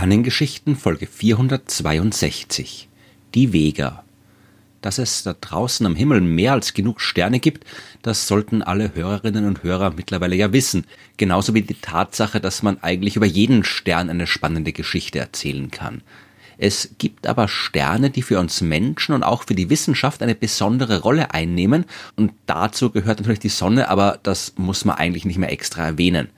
Sternengeschichten Folge 462 Die Vega Dass es da draußen am Himmel mehr als genug Sterne gibt, das sollten alle Hörerinnen und Hörer mittlerweile ja wissen, genauso wie die Tatsache, dass man eigentlich über jeden Stern eine spannende Geschichte erzählen kann. Es gibt aber Sterne, die für uns Menschen und auch für die Wissenschaft eine besondere Rolle einnehmen, und dazu gehört natürlich die Sonne, aber das muss man eigentlich nicht mehr extra erwähnen.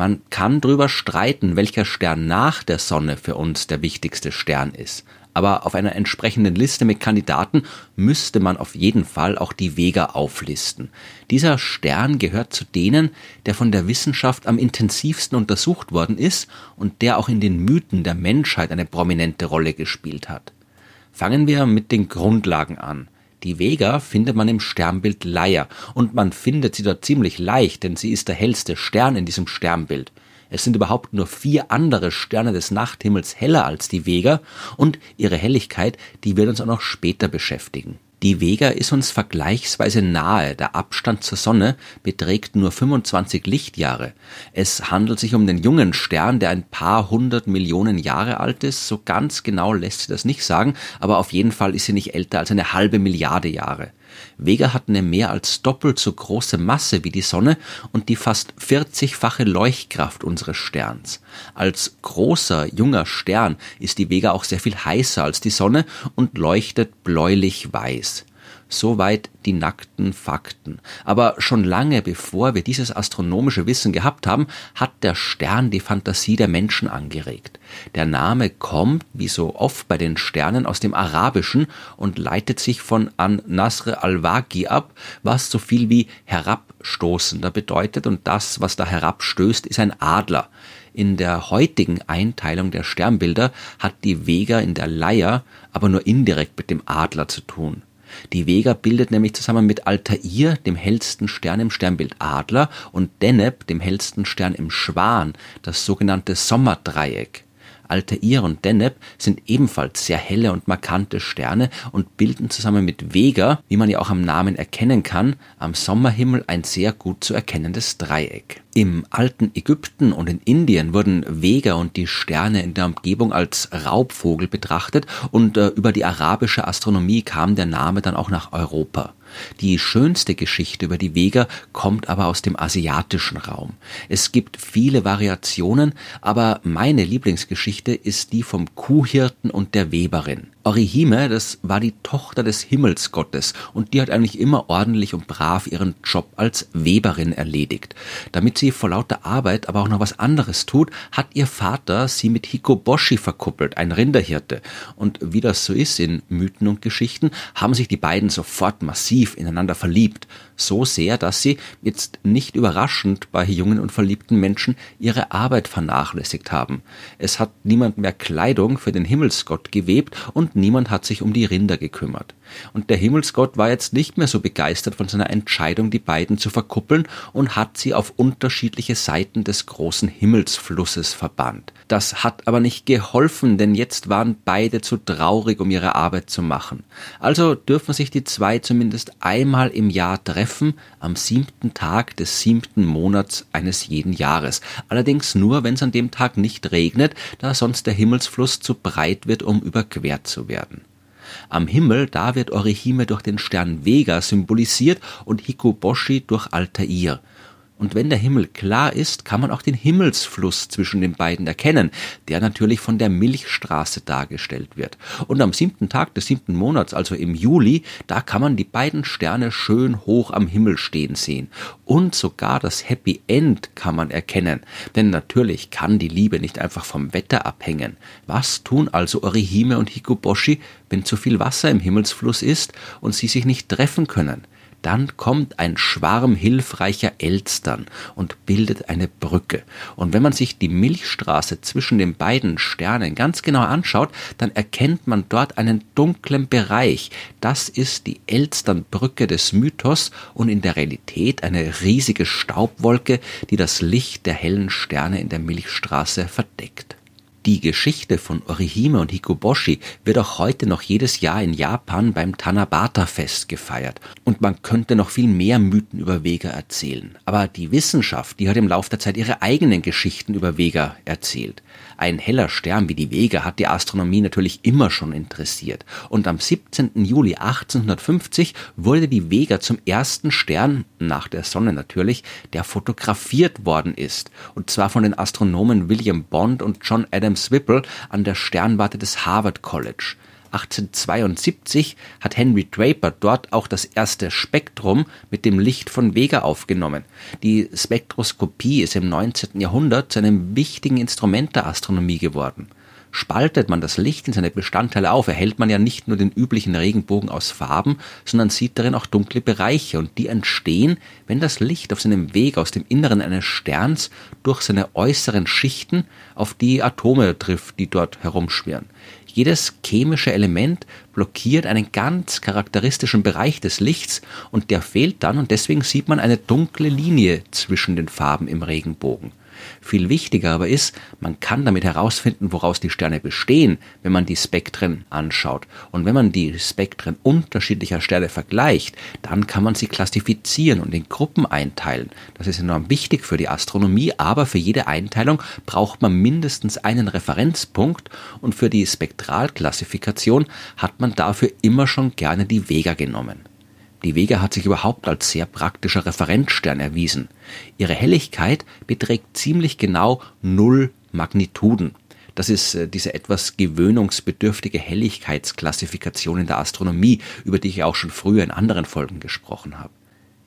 Man kann drüber streiten, welcher Stern nach der Sonne für uns der wichtigste Stern ist. Aber auf einer entsprechenden Liste mit Kandidaten müsste man auf jeden Fall auch die Vega auflisten. Dieser Stern gehört zu denen, der von der Wissenschaft am intensivsten untersucht worden ist und der auch in den Mythen der Menschheit eine prominente Rolle gespielt hat. Fangen wir mit den Grundlagen an. Die Vega findet man im Sternbild Leier und man findet sie dort ziemlich leicht, denn sie ist der hellste Stern in diesem Sternbild. Es sind überhaupt nur vier andere Sterne des Nachthimmels heller als die Vega und ihre Helligkeit, die wird uns auch noch später beschäftigen. Die Vega ist uns vergleichsweise nahe. Der Abstand zur Sonne beträgt nur 25 Lichtjahre. Es handelt sich um den jungen Stern, der ein paar hundert Millionen Jahre alt ist. So ganz genau lässt sich das nicht sagen, aber auf jeden Fall ist sie nicht älter als eine halbe Milliarde Jahre. Vega hat eine mehr als doppelt so große Masse wie die Sonne und die fast 40-fache Leuchtkraft unseres Sterns. Als großer, junger Stern ist die Vega auch sehr viel heißer als die Sonne und leuchtet bläulich weiß. Soweit die nackten Fakten. Aber schon lange bevor wir dieses astronomische Wissen gehabt haben, hat der Stern die Fantasie der Menschen angeregt. Der Name kommt, wie so oft bei den Sternen, aus dem Arabischen und leitet sich von An-Nasr al-Waqi ab, was so viel wie herabstoßender bedeutet und das, was da herabstößt, ist ein Adler. In der heutigen Einteilung der Sternbilder hat die Vega in der Leier aber nur indirekt mit dem Adler zu tun. Die Vega bildet nämlich zusammen mit Altair, dem hellsten Stern im Sternbild Adler, und Deneb, dem hellsten Stern im Schwan, das sogenannte Sommerdreieck. Altair und Deneb sind ebenfalls sehr helle und markante Sterne und bilden zusammen mit Vega, wie man ja auch am Namen erkennen kann, am Sommerhimmel ein sehr gut zu erkennendes Dreieck. Im alten Ägypten und in Indien wurden Vega und die Sterne in der Umgebung als Raubvogel betrachtet und äh, über die arabische Astronomie kam der Name dann auch nach Europa. Die schönste Geschichte über die Vega kommt aber aus dem asiatischen Raum. Es gibt viele Variationen, aber meine Lieblingsgeschichte ist die vom Kuhhirten und der Weberin. Orihime, das war die Tochter des Himmelsgottes und die hat eigentlich immer ordentlich und brav ihren Job als Weberin erledigt. Damit sie vor lauter Arbeit aber auch noch was anderes tut, hat ihr Vater sie mit Hikoboshi verkuppelt, ein Rinderhirte. Und wie das so ist in Mythen und Geschichten, haben sich die beiden sofort massiv ineinander verliebt. So sehr, dass sie, jetzt nicht überraschend bei jungen und verliebten Menschen, ihre Arbeit vernachlässigt haben. Es hat niemand mehr Kleidung für den Himmelsgott gewebt und niemand hat sich um die Rinder gekümmert. Und der Himmelsgott war jetzt nicht mehr so begeistert von seiner Entscheidung, die beiden zu verkuppeln und hat sie auf unterschiedliche Seiten des großen Himmelsflusses verbannt. Das hat aber nicht geholfen, denn jetzt waren beide zu traurig, um ihre Arbeit zu machen. Also dürfen sich die zwei zumindest einmal im Jahr treffen, am siebten Tag des siebten Monats eines jeden Jahres. Allerdings nur, wenn es an dem Tag nicht regnet, da sonst der Himmelsfluss zu breit wird, um überquert zu werden. Am Himmel, da wird Orihime durch den Stern Vega symbolisiert und Hikoboshi durch Altair. Und wenn der Himmel klar ist, kann man auch den Himmelsfluss zwischen den beiden erkennen, der natürlich von der Milchstraße dargestellt wird. Und am siebten Tag des siebten Monats, also im Juli, da kann man die beiden Sterne schön hoch am Himmel stehen sehen. Und sogar das Happy End kann man erkennen. Denn natürlich kann die Liebe nicht einfach vom Wetter abhängen. Was tun also Orihime und Hikoboshi, wenn zu viel Wasser im Himmelsfluss ist und sie sich nicht treffen können? Dann kommt ein Schwarm hilfreicher Elstern und bildet eine Brücke. Und wenn man sich die Milchstraße zwischen den beiden Sternen ganz genau anschaut, dann erkennt man dort einen dunklen Bereich. Das ist die Elsternbrücke des Mythos und in der Realität eine riesige Staubwolke, die das Licht der hellen Sterne in der Milchstraße verdeckt. Die Geschichte von Orihime und Hikoboshi wird auch heute noch jedes Jahr in Japan beim Tanabata-Fest gefeiert. Und man könnte noch viel mehr Mythen über Vega erzählen. Aber die Wissenschaft, die hat im Laufe der Zeit ihre eigenen Geschichten über Vega erzählt. Ein heller Stern wie die Vega hat die Astronomie natürlich immer schon interessiert. Und am 17. Juli 1850 wurde die Vega zum ersten Stern, nach der Sonne natürlich, der fotografiert worden ist. Und zwar von den Astronomen William Bond und John Adams Whipple an der Sternwarte des Harvard College. 1872 hat Henry Draper dort auch das erste Spektrum mit dem Licht von Vega aufgenommen. Die Spektroskopie ist im 19. Jahrhundert zu einem wichtigen Instrument der Astronomie geworden. Spaltet man das Licht in seine Bestandteile auf, erhält man ja nicht nur den üblichen Regenbogen aus Farben, sondern sieht darin auch dunkle Bereiche und die entstehen, wenn das Licht auf seinem Weg aus dem Inneren eines Sterns durch seine äußeren Schichten auf die Atome trifft, die dort herumschwirren. Jedes chemische Element blockiert einen ganz charakteristischen Bereich des Lichts und der fehlt dann und deswegen sieht man eine dunkle Linie zwischen den Farben im Regenbogen. Viel wichtiger aber ist, man kann damit herausfinden, woraus die Sterne bestehen, wenn man die Spektren anschaut. Und wenn man die Spektren unterschiedlicher Sterne vergleicht, dann kann man sie klassifizieren und in Gruppen einteilen. Das ist enorm wichtig für die Astronomie, aber für jede Einteilung braucht man mindestens einen Referenzpunkt und für die Spektralklassifikation hat man dafür immer schon gerne die Vega genommen. Die Vega hat sich überhaupt als sehr praktischer Referenzstern erwiesen. Ihre Helligkeit beträgt ziemlich genau null Magnituden. Das ist äh, diese etwas gewöhnungsbedürftige Helligkeitsklassifikation in der Astronomie, über die ich auch schon früher in anderen Folgen gesprochen habe.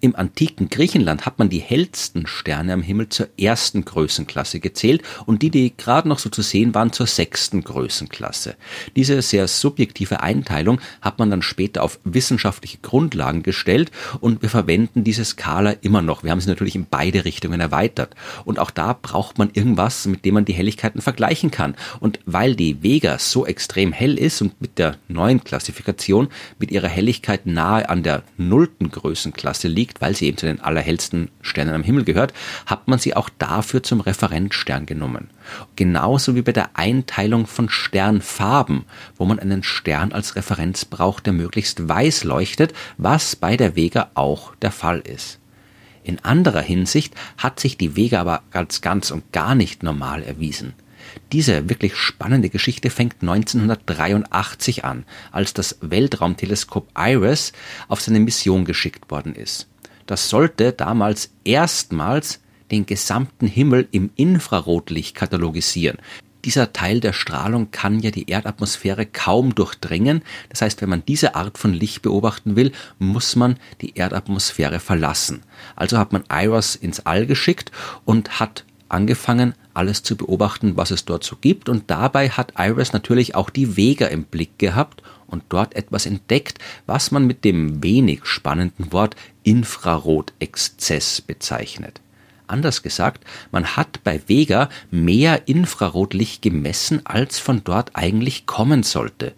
Im antiken Griechenland hat man die hellsten Sterne am Himmel zur ersten Größenklasse gezählt und die, die gerade noch so zu sehen waren, zur sechsten Größenklasse. Diese sehr subjektive Einteilung hat man dann später auf wissenschaftliche Grundlagen gestellt und wir verwenden diese Skala immer noch. Wir haben sie natürlich in beide Richtungen erweitert. Und auch da braucht man irgendwas, mit dem man die Helligkeiten vergleichen kann. Und weil die Vega so extrem hell ist und mit der neuen Klassifikation mit ihrer Helligkeit nahe an der nullten Größenklasse liegt, liegt, weil sie eben zu den allerhellsten Sternen am Himmel gehört, hat man sie auch dafür zum Referenzstern genommen. Genauso wie bei der Einteilung von Sternfarben, wo man einen Stern als Referenz braucht, der möglichst weiß leuchtet, was bei der Vega auch der Fall ist. In anderer Hinsicht hat sich die Vega aber als ganz und gar nicht normal erwiesen. Diese wirklich spannende Geschichte fängt 1983 an, als das Weltraumteleskop IRIS auf seine Mission geschickt worden ist. Das sollte damals erstmals den gesamten Himmel im Infrarotlicht katalogisieren. Dieser Teil der Strahlung kann ja die Erdatmosphäre kaum durchdringen. Das heißt, wenn man diese Art von Licht beobachten will, muss man die Erdatmosphäre verlassen. Also hat man IRIS ins All geschickt und hat angefangen, alles zu beobachten, was es dort so gibt. Und dabei hat IRIS natürlich auch die Vega im Blick gehabt und dort etwas entdeckt, was man mit dem wenig spannenden Wort Infrarotexzess bezeichnet. Anders gesagt, man hat bei Vega mehr Infrarotlicht gemessen, als von dort eigentlich kommen sollte.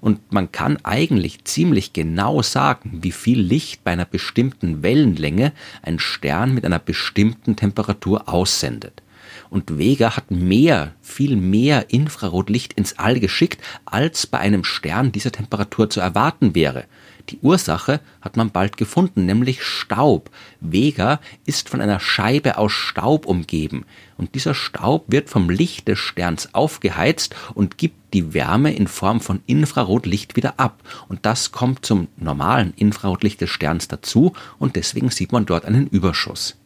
Und man kann eigentlich ziemlich genau sagen, wie viel Licht bei einer bestimmten Wellenlänge ein Stern mit einer bestimmten Temperatur aussendet. Und Vega hat mehr, viel mehr Infrarotlicht ins All geschickt, als bei einem Stern dieser Temperatur zu erwarten wäre. Die Ursache hat man bald gefunden, nämlich Staub. Vega ist von einer Scheibe aus Staub umgeben. Und dieser Staub wird vom Licht des Sterns aufgeheizt und gibt die Wärme in Form von Infrarotlicht wieder ab. Und das kommt zum normalen Infrarotlicht des Sterns dazu und deswegen sieht man dort einen Überschuss.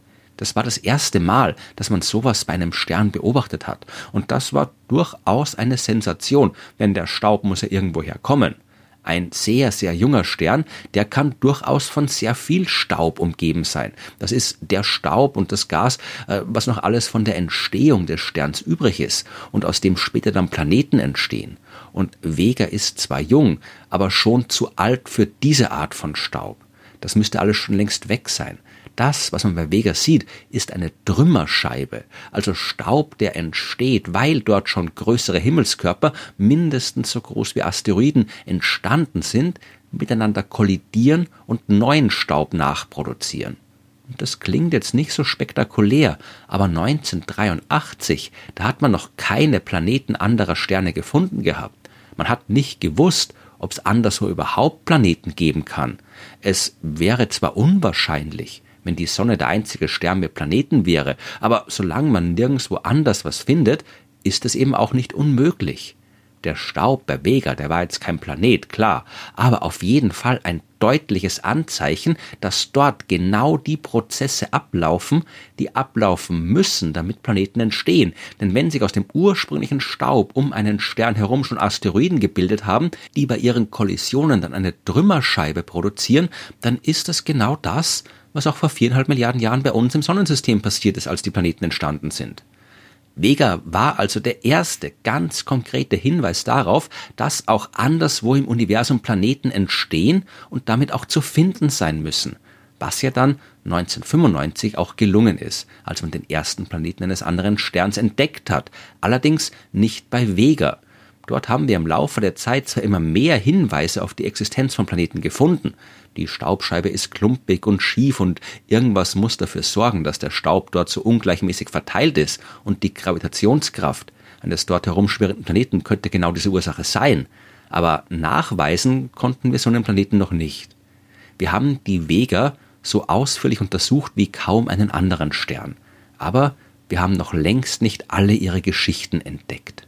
Das war das erste Mal, dass man sowas bei einem Stern beobachtet hat. Und das war durchaus eine Sensation, denn der Staub muss ja irgendwoher kommen. Ein sehr, sehr junger Stern, der kann durchaus von sehr viel Staub umgeben sein. Das ist der Staub und das Gas, äh, was noch alles von der Entstehung des Sterns übrig ist und aus dem später dann Planeten entstehen. Und Vega ist zwar jung, aber schon zu alt für diese Art von Staub. Das müsste alles schon längst weg sein. Das, was man bei Vega sieht, ist eine Trümmerscheibe, also Staub, der entsteht, weil dort schon größere Himmelskörper, mindestens so groß wie Asteroiden, entstanden sind, miteinander kollidieren und neuen Staub nachproduzieren. das klingt jetzt nicht so spektakulär, aber 1983, da hat man noch keine Planeten anderer Sterne gefunden gehabt. Man hat nicht gewusst, ob es anderswo überhaupt Planeten geben kann. Es wäre zwar unwahrscheinlich, wenn die Sonne der einzige Stern mit Planeten wäre, aber solange man nirgendwo anders was findet, ist es eben auch nicht unmöglich. Der Staub bei Vega, der war jetzt kein Planet, klar, aber auf jeden Fall ein deutliches Anzeichen, dass dort genau die Prozesse ablaufen, die ablaufen müssen, damit Planeten entstehen. Denn wenn sich aus dem ursprünglichen Staub um einen Stern herum schon Asteroiden gebildet haben, die bei ihren Kollisionen dann eine Trümmerscheibe produzieren, dann ist das genau das, was auch vor viereinhalb Milliarden Jahren bei uns im Sonnensystem passiert ist, als die Planeten entstanden sind. Vega war also der erste ganz konkrete Hinweis darauf, dass auch anderswo im Universum Planeten entstehen und damit auch zu finden sein müssen, was ja dann 1995 auch gelungen ist, als man den ersten Planeten eines anderen Sterns entdeckt hat, allerdings nicht bei Vega. Dort haben wir im Laufe der Zeit zwar immer mehr Hinweise auf die Existenz von Planeten gefunden, die Staubscheibe ist klumpig und schief und irgendwas muss dafür sorgen, dass der Staub dort so ungleichmäßig verteilt ist und die Gravitationskraft eines dort herumschwirrenden Planeten könnte genau diese Ursache sein. Aber nachweisen konnten wir so einen Planeten noch nicht. Wir haben die Vega so ausführlich untersucht wie kaum einen anderen Stern. Aber wir haben noch längst nicht alle ihre Geschichten entdeckt.